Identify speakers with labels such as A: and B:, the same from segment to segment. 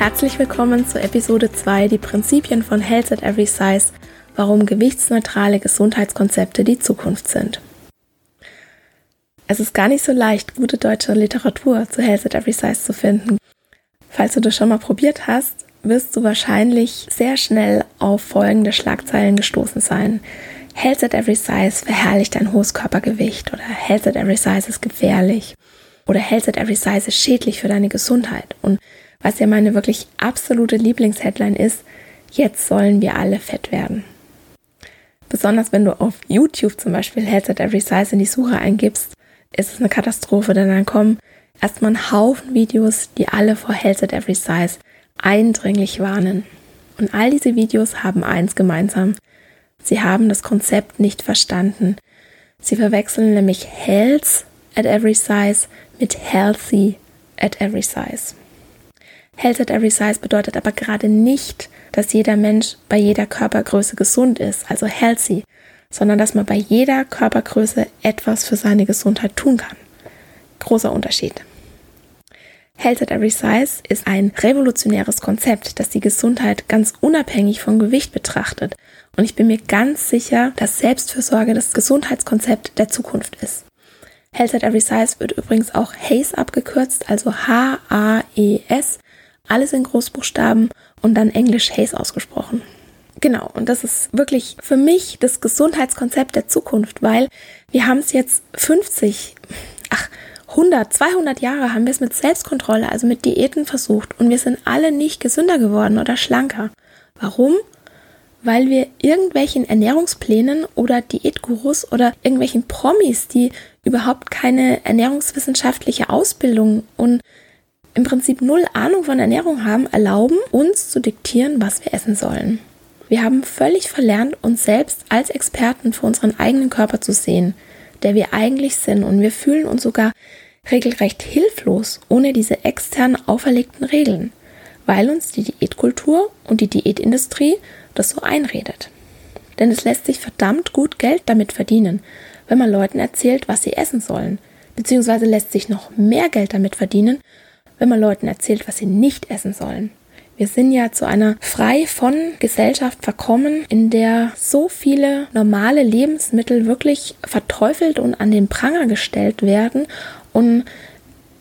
A: Herzlich willkommen zu Episode 2, die Prinzipien von Health at Every Size, warum gewichtsneutrale Gesundheitskonzepte die Zukunft sind. Es ist gar nicht so leicht, gute deutsche Literatur zu Health at Every Size zu finden. Falls du das schon mal probiert hast, wirst du wahrscheinlich sehr schnell auf folgende Schlagzeilen gestoßen sein. Health at Every Size verherrlicht ein hohes Körpergewicht oder Health at Every Size ist gefährlich oder Health at Every Size ist schädlich für deine Gesundheit und was ja meine wirklich absolute Lieblingsheadline ist, jetzt sollen wir alle fett werden. Besonders wenn du auf YouTube zum Beispiel Heads at Every Size in die Suche eingibst, ist es eine Katastrophe, denn dann kommen erstmal ein Haufen Videos, die alle vor Health at Every Size eindringlich warnen. Und all diese Videos haben eins gemeinsam. Sie haben das Konzept nicht verstanden. Sie verwechseln nämlich Health at Every Size mit Healthy at Every Size. Health at Every Size bedeutet aber gerade nicht, dass jeder Mensch bei jeder Körpergröße gesund ist, also healthy, sondern dass man bei jeder Körpergröße etwas für seine Gesundheit tun kann. Großer Unterschied. Health at Every Size ist ein revolutionäres Konzept, das die Gesundheit ganz unabhängig vom Gewicht betrachtet. Und ich bin mir ganz sicher, dass Selbstfürsorge das Gesundheitskonzept der Zukunft ist. Health at Every Size wird übrigens auch HACE abgekürzt, also H-A-E-S, alles in Großbuchstaben und dann Englisch Haze ausgesprochen. Genau, und das ist wirklich für mich das Gesundheitskonzept der Zukunft, weil wir haben es jetzt 50, ach, 100, 200 Jahre haben wir es mit Selbstkontrolle, also mit Diäten versucht und wir sind alle nicht gesünder geworden oder schlanker. Warum? Weil wir irgendwelchen Ernährungsplänen oder Diätgurus oder irgendwelchen Promis, die überhaupt keine ernährungswissenschaftliche Ausbildung und im Prinzip null Ahnung von Ernährung haben, erlauben, uns zu diktieren, was wir essen sollen. Wir haben völlig verlernt, uns selbst als Experten für unseren eigenen Körper zu sehen, der wir eigentlich sind, und wir fühlen uns sogar regelrecht hilflos ohne diese extern auferlegten Regeln, weil uns die Diätkultur und die Diätindustrie das so einredet. Denn es lässt sich verdammt gut Geld damit verdienen, wenn man Leuten erzählt, was sie essen sollen, beziehungsweise lässt sich noch mehr Geld damit verdienen, wenn man Leuten erzählt, was sie nicht essen sollen. Wir sind ja zu einer frei von Gesellschaft verkommen, in der so viele normale Lebensmittel wirklich verteufelt und an den Pranger gestellt werden. Und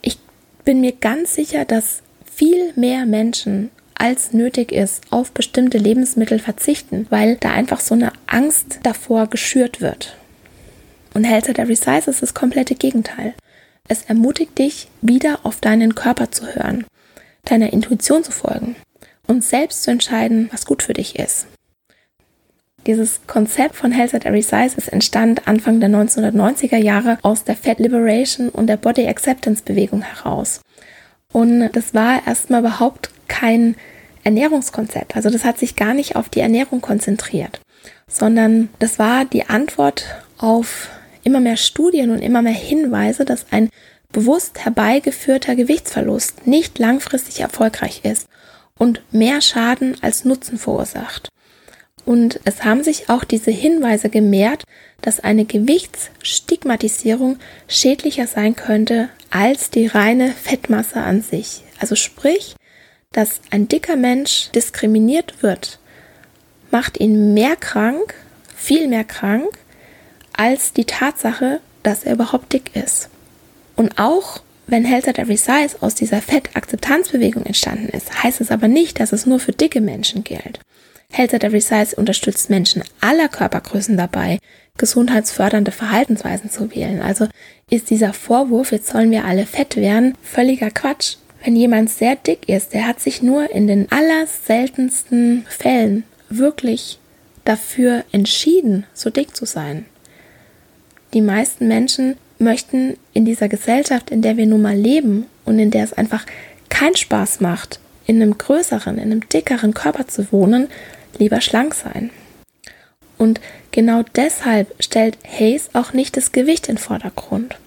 A: ich bin mir ganz sicher, dass viel mehr Menschen als nötig ist, auf bestimmte Lebensmittel verzichten, weil da einfach so eine Angst davor geschürt wird. Und Health at Every Size ist das komplette Gegenteil. Es ermutigt dich, wieder auf deinen Körper zu hören, deiner Intuition zu folgen und selbst zu entscheiden, was gut für dich ist. Dieses Konzept von Health at Every Size ist entstand Anfang der 1990er Jahre aus der Fat Liberation und der Body Acceptance Bewegung heraus. Und das war erstmal überhaupt kein Ernährungskonzept. Also das hat sich gar nicht auf die Ernährung konzentriert, sondern das war die Antwort auf immer mehr Studien und immer mehr Hinweise, dass ein bewusst herbeigeführter Gewichtsverlust nicht langfristig erfolgreich ist und mehr Schaden als Nutzen verursacht. Und es haben sich auch diese Hinweise gemehrt, dass eine Gewichtsstigmatisierung schädlicher sein könnte als die reine Fettmasse an sich. Also sprich, dass ein dicker Mensch diskriminiert wird, macht ihn mehr krank, viel mehr krank, als die Tatsache, dass er überhaupt dick ist. Und auch wenn Health at Every Size aus dieser Fettakzeptanzbewegung entstanden ist, heißt es aber nicht, dass es nur für dicke Menschen gilt. Health at Every Size unterstützt Menschen aller Körpergrößen dabei, gesundheitsfördernde Verhaltensweisen zu wählen. Also ist dieser Vorwurf, jetzt sollen wir alle fett werden, völliger Quatsch. Wenn jemand sehr dick ist, der hat sich nur in den allerseltensten Fällen wirklich dafür entschieden, so dick zu sein. Die meisten Menschen möchten in dieser Gesellschaft, in der wir nun mal leben und in der es einfach keinen Spaß macht, in einem größeren, in einem dickeren Körper zu wohnen, lieber schlank sein. Und genau deshalb stellt Hayes auch nicht das Gewicht in den Vordergrund.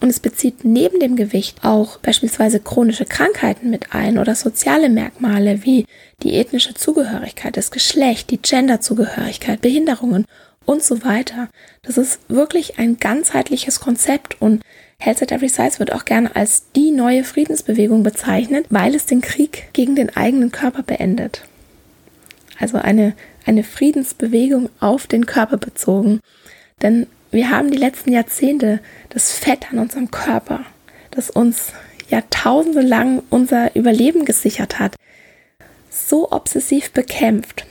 A: Und es bezieht neben dem Gewicht auch beispielsweise chronische Krankheiten mit ein oder soziale Merkmale wie die ethnische Zugehörigkeit, das Geschlecht, die Genderzugehörigkeit, Behinderungen und so weiter. Das ist wirklich ein ganzheitliches Konzept und Health at Every Size wird auch gerne als die neue Friedensbewegung bezeichnet, weil es den Krieg gegen den eigenen Körper beendet. Also eine, eine Friedensbewegung auf den Körper bezogen. Denn wir haben die letzten Jahrzehnte das Fett an unserem Körper, das uns Jahrtausende lang unser Überleben gesichert hat, so obsessiv bekämpft.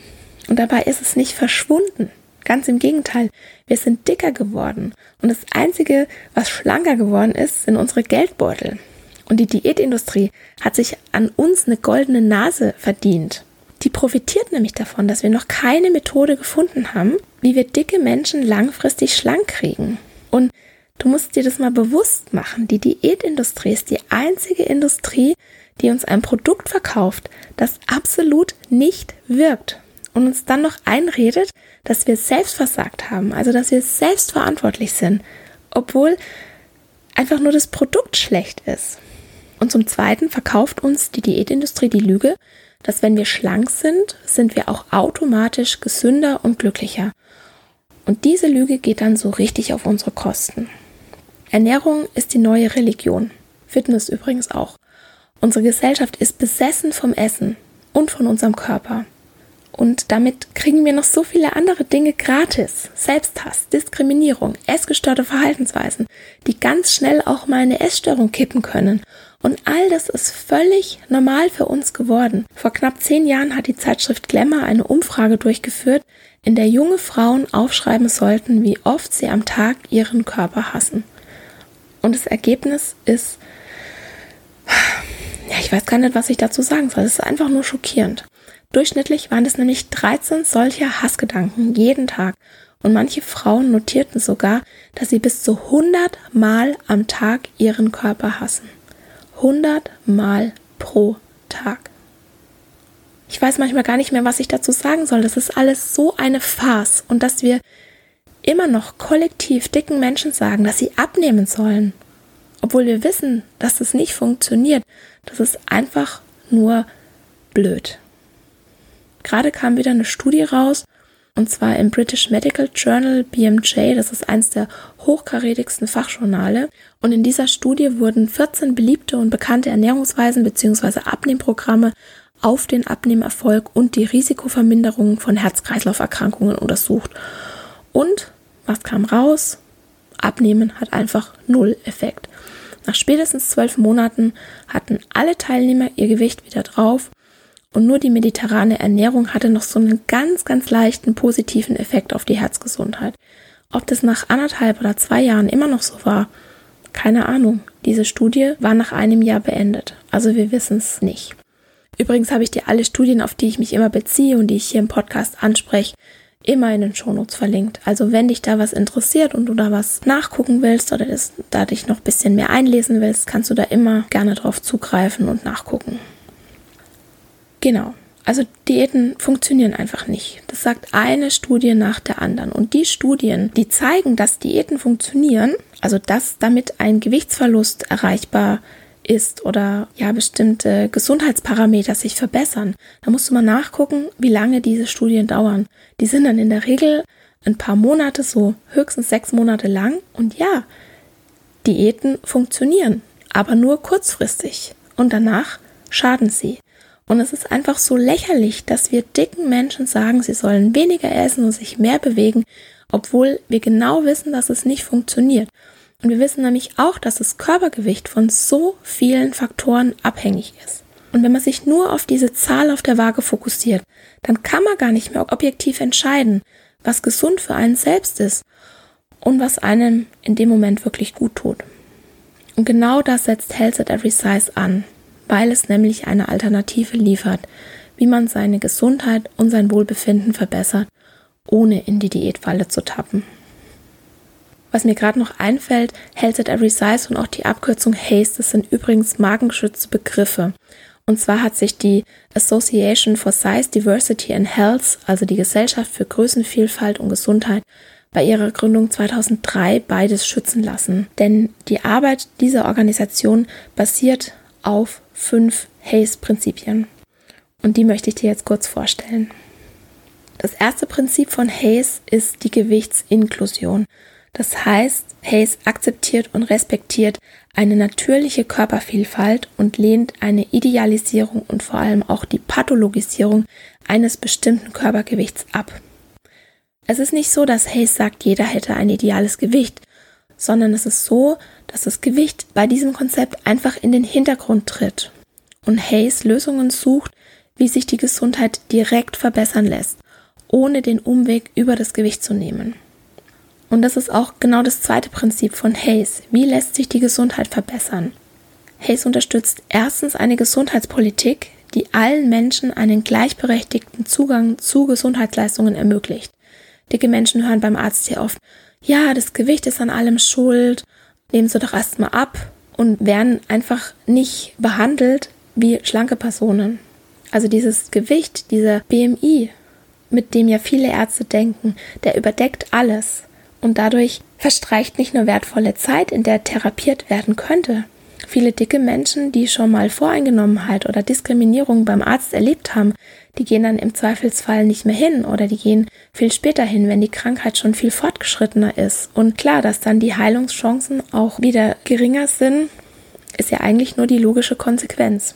A: Und dabei ist es nicht verschwunden. Ganz im Gegenteil, wir sind dicker geworden. Und das Einzige, was schlanker geworden ist, sind unsere Geldbeutel. Und die Diätindustrie hat sich an uns eine goldene Nase verdient. Die profitiert nämlich davon, dass wir noch keine Methode gefunden haben, wie wir dicke Menschen langfristig schlank kriegen. Und du musst dir das mal bewusst machen. Die Diätindustrie ist die einzige Industrie, die uns ein Produkt verkauft, das absolut nicht wirkt und uns dann noch einredet, dass wir selbst versagt haben, also dass wir selbst verantwortlich sind, obwohl einfach nur das Produkt schlecht ist. Und zum Zweiten verkauft uns die Diätindustrie die Lüge, dass wenn wir schlank sind, sind wir auch automatisch gesünder und glücklicher. Und diese Lüge geht dann so richtig auf unsere Kosten. Ernährung ist die neue Religion. Fitness übrigens auch. Unsere Gesellschaft ist besessen vom Essen und von unserem Körper. Und damit kriegen wir noch so viele andere Dinge gratis. Selbsthass, Diskriminierung, essgestörte Verhaltensweisen, die ganz schnell auch mal eine Essstörung kippen können. Und all das ist völlig normal für uns geworden. Vor knapp zehn Jahren hat die Zeitschrift Glamour eine Umfrage durchgeführt, in der junge Frauen aufschreiben sollten, wie oft sie am Tag ihren Körper hassen. Und das Ergebnis ist, ja, ich weiß gar nicht, was ich dazu sagen soll. Es ist einfach nur schockierend. Durchschnittlich waren es nämlich 13 solcher Hassgedanken jeden Tag. Und manche Frauen notierten sogar, dass sie bis zu 100 Mal am Tag ihren Körper hassen. 100 Mal pro Tag. Ich weiß manchmal gar nicht mehr, was ich dazu sagen soll. Das ist alles so eine Farce und dass wir immer noch kollektiv dicken Menschen sagen, dass sie abnehmen sollen, obwohl wir wissen, dass das nicht funktioniert. Das ist einfach nur blöd. Gerade kam wieder eine Studie raus, und zwar im British Medical Journal BMJ, das ist eins der hochkarätigsten Fachjournale. Und in dieser Studie wurden 14 beliebte und bekannte Ernährungsweisen bzw. Abnehmprogramme auf den Abnehmerfolg und die Risikoverminderung von Herz-Kreislauf-Erkrankungen untersucht. Und was kam raus? Abnehmen hat einfach null Effekt. Nach spätestens zwölf Monaten hatten alle Teilnehmer ihr Gewicht wieder drauf und nur die mediterrane Ernährung hatte noch so einen ganz, ganz leichten positiven Effekt auf die Herzgesundheit. Ob das nach anderthalb oder zwei Jahren immer noch so war, keine Ahnung. Diese Studie war nach einem Jahr beendet. Also wir wissen es nicht. Übrigens habe ich dir alle Studien, auf die ich mich immer beziehe und die ich hier im Podcast anspreche, immer in den Shownotes verlinkt. Also wenn dich da was interessiert und du da was nachgucken willst oder das, da dich noch ein bisschen mehr einlesen willst, kannst du da immer gerne drauf zugreifen und nachgucken. Genau. Also Diäten funktionieren einfach nicht. Das sagt eine Studie nach der anderen. Und die Studien, die zeigen, dass Diäten funktionieren, also dass damit ein Gewichtsverlust erreichbar ist oder ja bestimmte Gesundheitsparameter sich verbessern, da musst du mal nachgucken, wie lange diese Studien dauern. Die sind dann in der Regel ein paar Monate, so höchstens sechs Monate lang. Und ja, Diäten funktionieren, aber nur kurzfristig. Und danach schaden sie. Und es ist einfach so lächerlich, dass wir dicken Menschen sagen, sie sollen weniger essen und sich mehr bewegen, obwohl wir genau wissen, dass es nicht funktioniert. Und wir wissen nämlich auch, dass das Körpergewicht von so vielen Faktoren abhängig ist. Und wenn man sich nur auf diese Zahl auf der Waage fokussiert, dann kann man gar nicht mehr objektiv entscheiden, was gesund für einen selbst ist und was einem in dem Moment wirklich gut tut. Und genau das setzt Health at Every Size an, weil es nämlich eine Alternative liefert, wie man seine Gesundheit und sein Wohlbefinden verbessert, ohne in die Diätfalle zu tappen. Was mir gerade noch einfällt, Health at Every Size und auch die Abkürzung HASTE, das sind übrigens markengeschützte Begriffe. Und zwar hat sich die Association for Size, Diversity and Health, also die Gesellschaft für Größenvielfalt und Gesundheit, bei ihrer Gründung 2003 beides schützen lassen. Denn die Arbeit dieser Organisation basiert auf fünf Hayes-Prinzipien. Und die möchte ich dir jetzt kurz vorstellen. Das erste Prinzip von Hayes ist die Gewichtsinklusion. Das heißt, Hayes akzeptiert und respektiert eine natürliche Körpervielfalt und lehnt eine Idealisierung und vor allem auch die Pathologisierung eines bestimmten Körpergewichts ab. Es ist nicht so, dass Hayes sagt, jeder hätte ein ideales Gewicht, sondern es ist so, dass das Gewicht bei diesem Konzept einfach in den Hintergrund tritt und Hayes Lösungen sucht, wie sich die Gesundheit direkt verbessern lässt, ohne den Umweg über das Gewicht zu nehmen. Und das ist auch genau das zweite Prinzip von Hayes. Wie lässt sich die Gesundheit verbessern? Hayes unterstützt erstens eine Gesundheitspolitik, die allen Menschen einen gleichberechtigten Zugang zu Gesundheitsleistungen ermöglicht. Dicke Menschen hören beim Arzt sehr oft, ja, das Gewicht ist an allem schuld, nehmen Sie doch erstmal ab und werden einfach nicht behandelt wie schlanke Personen. Also dieses Gewicht, dieser BMI, mit dem ja viele Ärzte denken, der überdeckt alles. Und dadurch verstreicht nicht nur wertvolle Zeit, in der therapiert werden könnte. Viele dicke Menschen, die schon mal Voreingenommenheit oder Diskriminierung beim Arzt erlebt haben, die gehen dann im Zweifelsfall nicht mehr hin oder die gehen viel später hin, wenn die Krankheit schon viel fortgeschrittener ist. Und klar, dass dann die Heilungschancen auch wieder geringer sind, ist ja eigentlich nur die logische Konsequenz.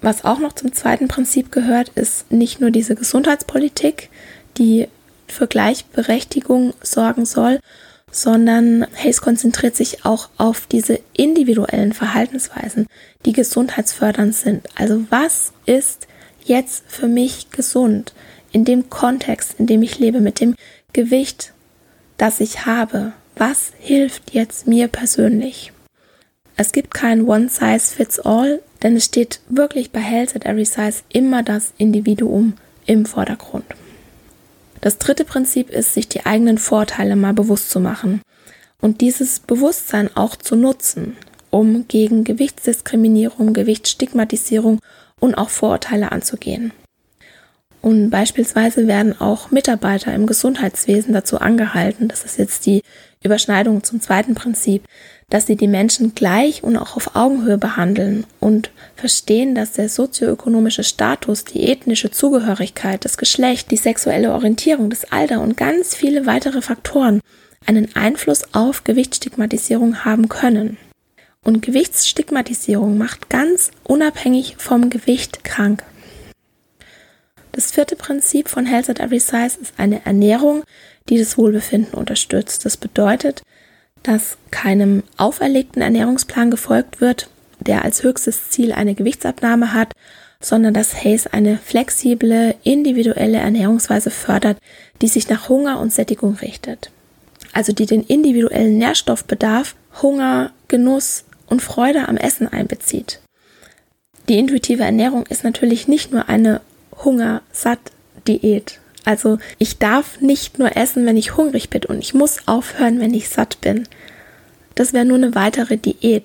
A: Was auch noch zum zweiten Prinzip gehört, ist nicht nur diese Gesundheitspolitik, die für Gleichberechtigung sorgen soll, sondern Hayes konzentriert sich auch auf diese individuellen Verhaltensweisen, die gesundheitsfördernd sind. Also was ist jetzt für mich gesund in dem Kontext, in dem ich lebe, mit dem Gewicht, das ich habe? Was hilft jetzt mir persönlich? Es gibt kein One Size Fits All, denn es steht wirklich bei Health at Every Size immer das Individuum im Vordergrund. Das dritte Prinzip ist, sich die eigenen Vorteile mal bewusst zu machen und dieses Bewusstsein auch zu nutzen, um gegen Gewichtsdiskriminierung, Gewichtsstigmatisierung und auch Vorurteile anzugehen. Und beispielsweise werden auch Mitarbeiter im Gesundheitswesen dazu angehalten, das ist jetzt die Überschneidung zum zweiten Prinzip, dass sie die Menschen gleich und auch auf Augenhöhe behandeln und verstehen, dass der sozioökonomische Status, die ethnische Zugehörigkeit, das Geschlecht, die sexuelle Orientierung, das Alter und ganz viele weitere Faktoren einen Einfluss auf Gewichtsstigmatisierung haben können. Und Gewichtsstigmatisierung macht ganz unabhängig vom Gewicht krank. Das vierte Prinzip von Health at Every Size ist eine Ernährung, die das Wohlbefinden unterstützt. Das bedeutet, dass keinem auferlegten Ernährungsplan gefolgt wird, der als höchstes Ziel eine Gewichtsabnahme hat, sondern dass Hayes eine flexible, individuelle Ernährungsweise fördert, die sich nach Hunger und Sättigung richtet. Also die den individuellen Nährstoffbedarf, Hunger, Genuss und Freude am Essen einbezieht. Die intuitive Ernährung ist natürlich nicht nur eine Hunger-Satt-Diät, also ich darf nicht nur essen, wenn ich hungrig bin und ich muss aufhören, wenn ich satt bin. Das wäre nur eine weitere Diät.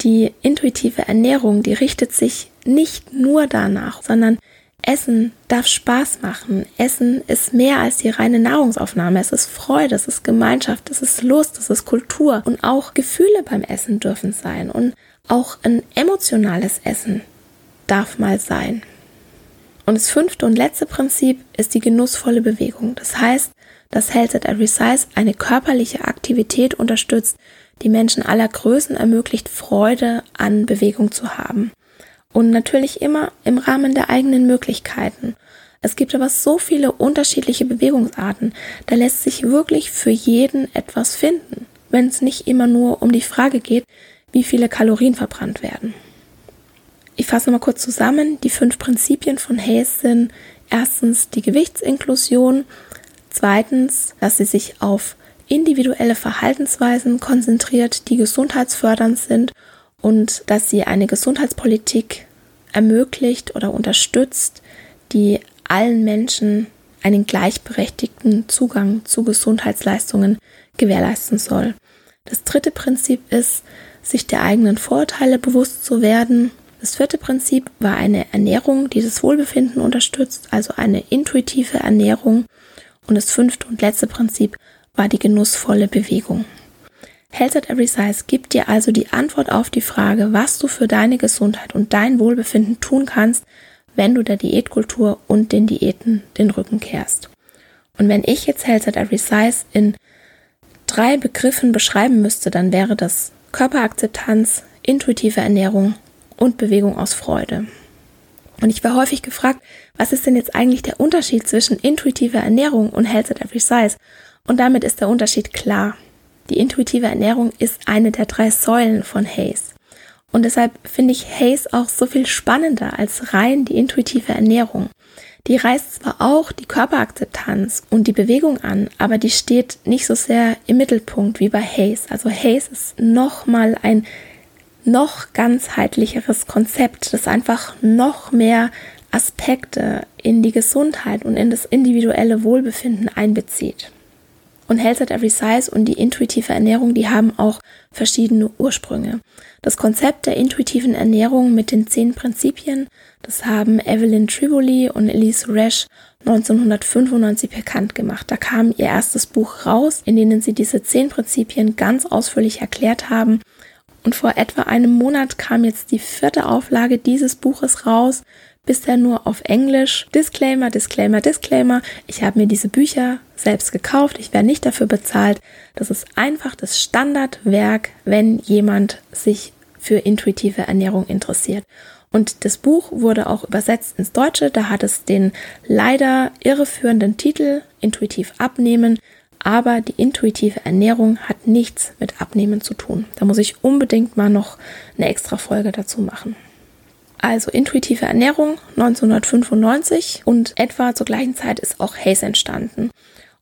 A: Die intuitive Ernährung, die richtet sich nicht nur danach, sondern Essen darf Spaß machen. Essen ist mehr als die reine Nahrungsaufnahme. Es ist Freude, es ist Gemeinschaft, es ist Lust, es ist Kultur. Und auch Gefühle beim Essen dürfen sein. Und auch ein emotionales Essen darf mal sein. Und das fünfte und letzte Prinzip ist die genussvolle Bewegung. Das heißt, dass Health at Every Size eine körperliche Aktivität unterstützt, die Menschen aller Größen ermöglicht, Freude an Bewegung zu haben. Und natürlich immer im Rahmen der eigenen Möglichkeiten. Es gibt aber so viele unterschiedliche Bewegungsarten. Da lässt sich wirklich für jeden etwas finden. wenn es nicht immer nur um die Frage geht, wie viele Kalorien verbrannt werden. Ich fasse mal kurz zusammen. Die fünf Prinzipien von Hayes sind erstens die Gewichtsinklusion, zweitens, dass sie sich auf individuelle Verhaltensweisen konzentriert, die gesundheitsfördernd sind und dass sie eine Gesundheitspolitik ermöglicht oder unterstützt, die allen Menschen einen gleichberechtigten Zugang zu Gesundheitsleistungen gewährleisten soll. Das dritte Prinzip ist, sich der eigenen Vorteile bewusst zu werden. Das vierte Prinzip war eine Ernährung, die das Wohlbefinden unterstützt, also eine intuitive Ernährung. Und das fünfte und letzte Prinzip war die genussvolle Bewegung. Health at Every Size gibt dir also die Antwort auf die Frage, was du für deine Gesundheit und dein Wohlbefinden tun kannst, wenn du der Diätkultur und den Diäten den Rücken kehrst. Und wenn ich jetzt Health at Every Size in drei Begriffen beschreiben müsste, dann wäre das Körperakzeptanz, intuitive Ernährung und Bewegung aus Freude. Und ich war häufig gefragt, was ist denn jetzt eigentlich der Unterschied zwischen intuitiver Ernährung und Health at Every Size? Und damit ist der Unterschied klar. Die intuitive Ernährung ist eine der drei Säulen von Hayes. Und deshalb finde ich Hayes auch so viel spannender als rein die intuitive Ernährung. Die reißt zwar auch die Körperakzeptanz und die Bewegung an, aber die steht nicht so sehr im Mittelpunkt wie bei Hayes. Also Hayes ist nochmal ein noch ganzheitlicheres Konzept, das einfach noch mehr Aspekte in die Gesundheit und in das individuelle Wohlbefinden einbezieht. Und Health at Every Size und die intuitive Ernährung, die haben auch verschiedene Ursprünge. Das Konzept der intuitiven Ernährung mit den zehn Prinzipien, das haben Evelyn Triboli und Elise Resch 1995 bekannt gemacht. Da kam ihr erstes Buch raus, in denen sie diese zehn Prinzipien ganz ausführlich erklärt haben. Und vor etwa einem Monat kam jetzt die vierte Auflage dieses Buches raus bisher nur auf Englisch. Disclaimer, Disclaimer, Disclaimer. Ich habe mir diese Bücher selbst gekauft. Ich werde nicht dafür bezahlt. Das ist einfach das Standardwerk, wenn jemand sich für intuitive Ernährung interessiert. Und das Buch wurde auch übersetzt ins Deutsche. Da hat es den leider irreführenden Titel Intuitiv abnehmen. Aber die intuitive Ernährung hat nichts mit Abnehmen zu tun. Da muss ich unbedingt mal noch eine extra Folge dazu machen. Also intuitive Ernährung 1995 und etwa zur gleichen Zeit ist auch Hayes entstanden.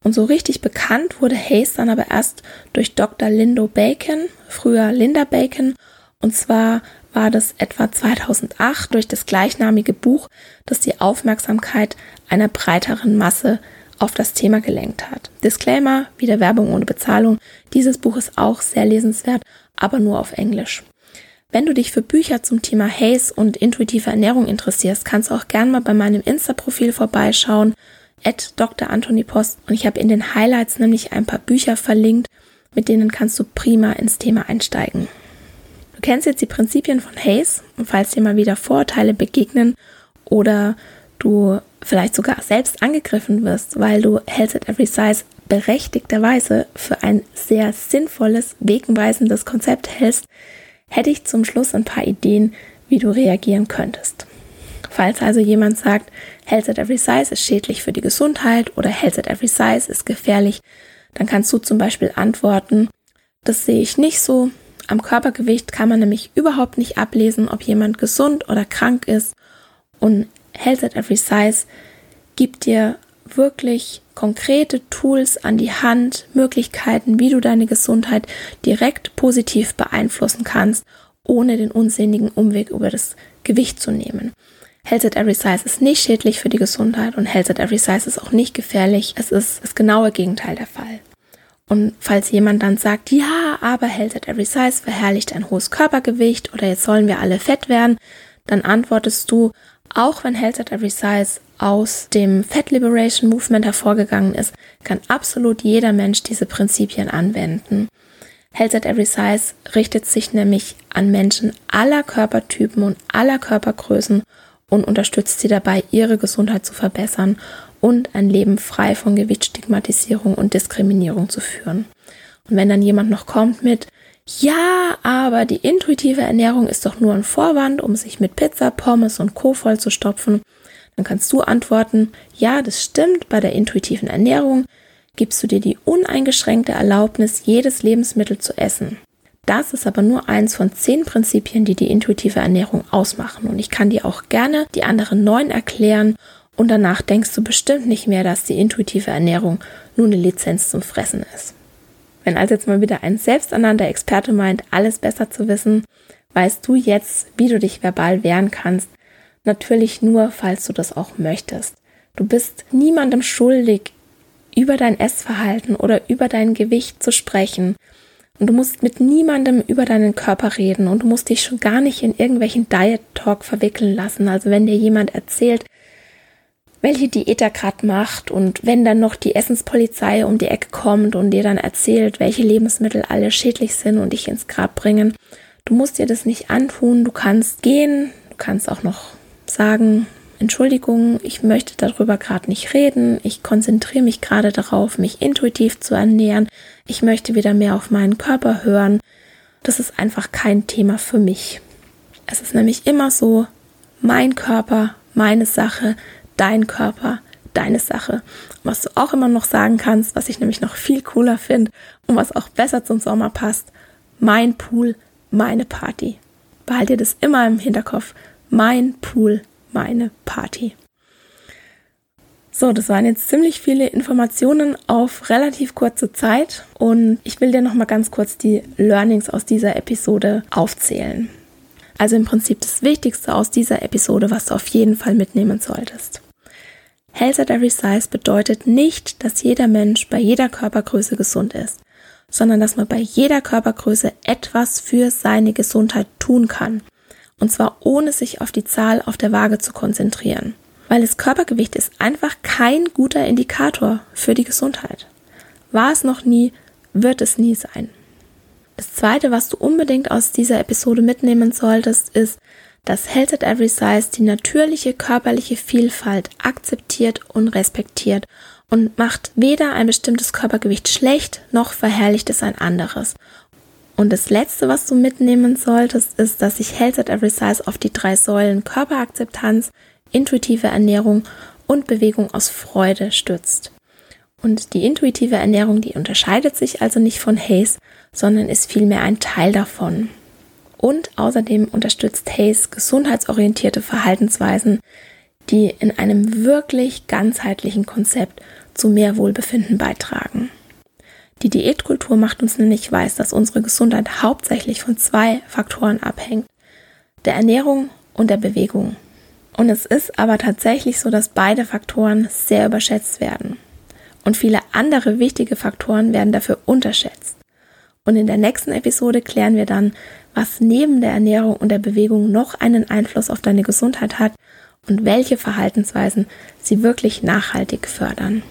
A: Und so richtig bekannt wurde Hayes dann aber erst durch Dr. Lindo Bacon, früher Linda Bacon. Und zwar war das etwa 2008 durch das gleichnamige Buch, das die Aufmerksamkeit einer breiteren Masse auf das Thema gelenkt hat. Disclaimer, wieder Werbung ohne Bezahlung. Dieses Buch ist auch sehr lesenswert, aber nur auf Englisch. Wenn du dich für Bücher zum Thema Haze und intuitive Ernährung interessierst, kannst du auch gern mal bei meinem Insta-Profil vorbeischauen, at Dr. Anthony Post. Und ich habe in den Highlights nämlich ein paar Bücher verlinkt, mit denen kannst du prima ins Thema einsteigen. Du kennst jetzt die Prinzipien von Hayes und falls dir mal wieder Vorurteile begegnen oder du vielleicht sogar selbst angegriffen wirst, weil du Health at Every Size berechtigterweise für ein sehr sinnvolles, wegweisendes Konzept hältst, hätte ich zum Schluss ein paar Ideen, wie du reagieren könntest. Falls also jemand sagt, Health at Every Size ist schädlich für die Gesundheit oder Health at Every Size ist gefährlich, dann kannst du zum Beispiel antworten, das sehe ich nicht so. Am Körpergewicht kann man nämlich überhaupt nicht ablesen, ob jemand gesund oder krank ist. Und Health at Every Size gibt dir wirklich konkrete Tools an die Hand, Möglichkeiten, wie du deine Gesundheit direkt positiv beeinflussen kannst, ohne den unsinnigen Umweg über das Gewicht zu nehmen. Health at Every Size ist nicht schädlich für die Gesundheit und Health at Every Size ist auch nicht gefährlich. Es ist das genaue Gegenteil der Fall. Und falls jemand dann sagt, ja, aber Health at Every Size verherrlicht ein hohes Körpergewicht oder jetzt sollen wir alle fett werden, dann antwortest du, auch wenn Health at Every Size aus dem Fat Liberation Movement hervorgegangen ist, kann absolut jeder Mensch diese Prinzipien anwenden. Health at Every Size richtet sich nämlich an Menschen aller Körpertypen und aller Körpergrößen und unterstützt sie dabei, ihre Gesundheit zu verbessern und ein Leben frei von Gewichtsstigmatisierung und Diskriminierung zu führen. Und wenn dann jemand noch kommt mit, ja, aber die intuitive Ernährung ist doch nur ein Vorwand, um sich mit Pizza, Pommes und Co. vollzustopfen, dann kannst du antworten, ja, das stimmt bei der intuitiven Ernährung gibst du dir die uneingeschränkte Erlaubnis, jedes Lebensmittel zu essen. Das ist aber nur eins von zehn Prinzipien, die die intuitive Ernährung ausmachen. Und ich kann dir auch gerne die anderen neun erklären und danach denkst du bestimmt nicht mehr, dass die intuitive Ernährung nur eine Lizenz zum Fressen ist. Wenn also jetzt mal wieder ein selbsternannter Experte meint, alles besser zu wissen, weißt du jetzt, wie du dich verbal wehren kannst. Natürlich nur, falls du das auch möchtest. Du bist niemandem schuldig, über dein Essverhalten oder über dein Gewicht zu sprechen. Und du musst mit niemandem über deinen Körper reden und du musst dich schon gar nicht in irgendwelchen Diet Talk verwickeln lassen. Also wenn dir jemand erzählt, welche Diät er gerade macht und wenn dann noch die Essenspolizei um die Ecke kommt und dir dann erzählt, welche Lebensmittel alle schädlich sind und dich ins Grab bringen, du musst dir das nicht antun, du kannst gehen, du kannst auch noch sagen, Entschuldigung, ich möchte darüber gerade nicht reden, ich konzentriere mich gerade darauf, mich intuitiv zu ernähren, ich möchte wieder mehr auf meinen Körper hören. Das ist einfach kein Thema für mich. Es ist nämlich immer so, mein Körper, meine Sache, dein Körper, deine Sache. Was du auch immer noch sagen kannst, was ich nämlich noch viel cooler finde und was auch besser zum Sommer passt, mein Pool, meine Party. Behalte dir das immer im Hinterkopf. Mein Pool, meine Party. So, das waren jetzt ziemlich viele Informationen auf relativ kurze Zeit und ich will dir noch mal ganz kurz die Learnings aus dieser Episode aufzählen. Also im Prinzip das Wichtigste aus dieser Episode, was du auf jeden Fall mitnehmen solltest. Health at Every Size bedeutet nicht, dass jeder Mensch bei jeder Körpergröße gesund ist, sondern dass man bei jeder Körpergröße etwas für seine Gesundheit tun kann. Und zwar ohne sich auf die Zahl auf der Waage zu konzentrieren. Weil das Körpergewicht ist einfach kein guter Indikator für die Gesundheit. War es noch nie, wird es nie sein. Das zweite, was du unbedingt aus dieser Episode mitnehmen solltest, ist, dass Health at Every Size die natürliche körperliche Vielfalt akzeptiert und respektiert und macht weder ein bestimmtes Körpergewicht schlecht noch verherrlicht es ein anderes. Und das letzte, was du mitnehmen solltest, ist, dass sich Health at Every Size auf die drei Säulen Körperakzeptanz, intuitive Ernährung und Bewegung aus Freude stützt. Und die intuitive Ernährung, die unterscheidet sich also nicht von Haze, sondern ist vielmehr ein Teil davon. Und außerdem unterstützt Hayes gesundheitsorientierte Verhaltensweisen, die in einem wirklich ganzheitlichen Konzept zu mehr Wohlbefinden beitragen. Die Diätkultur macht uns nämlich weiß, dass unsere Gesundheit hauptsächlich von zwei Faktoren abhängt. Der Ernährung und der Bewegung. Und es ist aber tatsächlich so, dass beide Faktoren sehr überschätzt werden. Und viele andere wichtige Faktoren werden dafür unterschätzt. Und in der nächsten Episode klären wir dann, was neben der Ernährung und der Bewegung noch einen Einfluss auf deine Gesundheit hat und welche Verhaltensweisen sie wirklich nachhaltig fördern.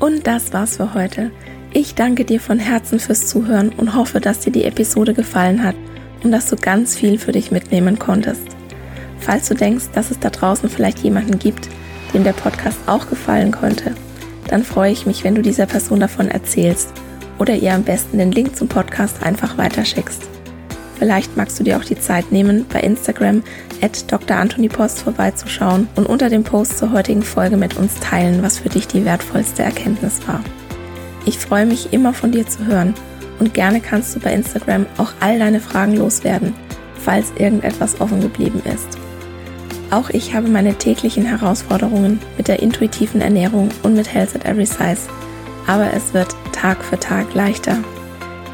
A: Und das war's für heute. Ich danke dir von Herzen fürs Zuhören und hoffe, dass dir die Episode gefallen hat und dass du ganz viel für dich mitnehmen konntest. Falls du denkst, dass es da draußen vielleicht jemanden gibt, dem der Podcast auch gefallen könnte, dann freue ich mich, wenn du dieser Person davon erzählst oder ihr am besten den Link zum Podcast einfach weiterschickst. Vielleicht magst du dir auch die Zeit nehmen, bei Instagram at Dr. Anthony Post vorbeizuschauen und unter dem Post zur heutigen Folge mit uns teilen, was für dich die wertvollste Erkenntnis war. Ich freue mich immer von dir zu hören und gerne kannst du bei Instagram auch all deine Fragen loswerden, falls irgendetwas offen geblieben ist. Auch ich habe meine täglichen Herausforderungen mit der intuitiven Ernährung und mit Health at Every Size, aber es wird Tag für Tag leichter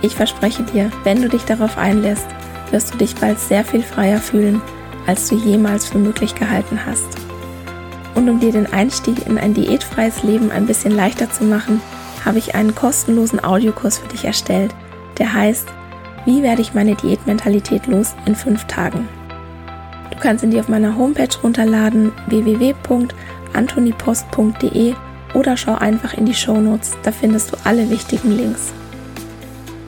A: ich verspreche dir, wenn du dich darauf einlässt, wirst du dich bald sehr viel freier fühlen, als du jemals für möglich gehalten hast. Und um dir den Einstieg in ein diätfreies Leben ein bisschen leichter zu machen, habe ich einen kostenlosen Audiokurs für dich erstellt, der heißt Wie werde ich meine Diätmentalität los in fünf Tagen? Du kannst ihn dir auf meiner Homepage runterladen www.antonipost.de oder schau einfach in die Show Notes, da findest du alle wichtigen Links.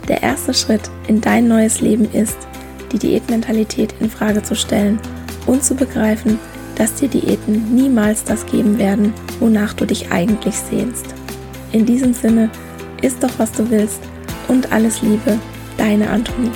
A: Der erste Schritt in dein neues Leben ist, die Diätmentalität in Frage zu stellen und zu begreifen, dass dir Diäten niemals das geben werden, wonach du dich eigentlich sehnst. In diesem Sinne, isst doch was du willst und alles Liebe, deine Antonie.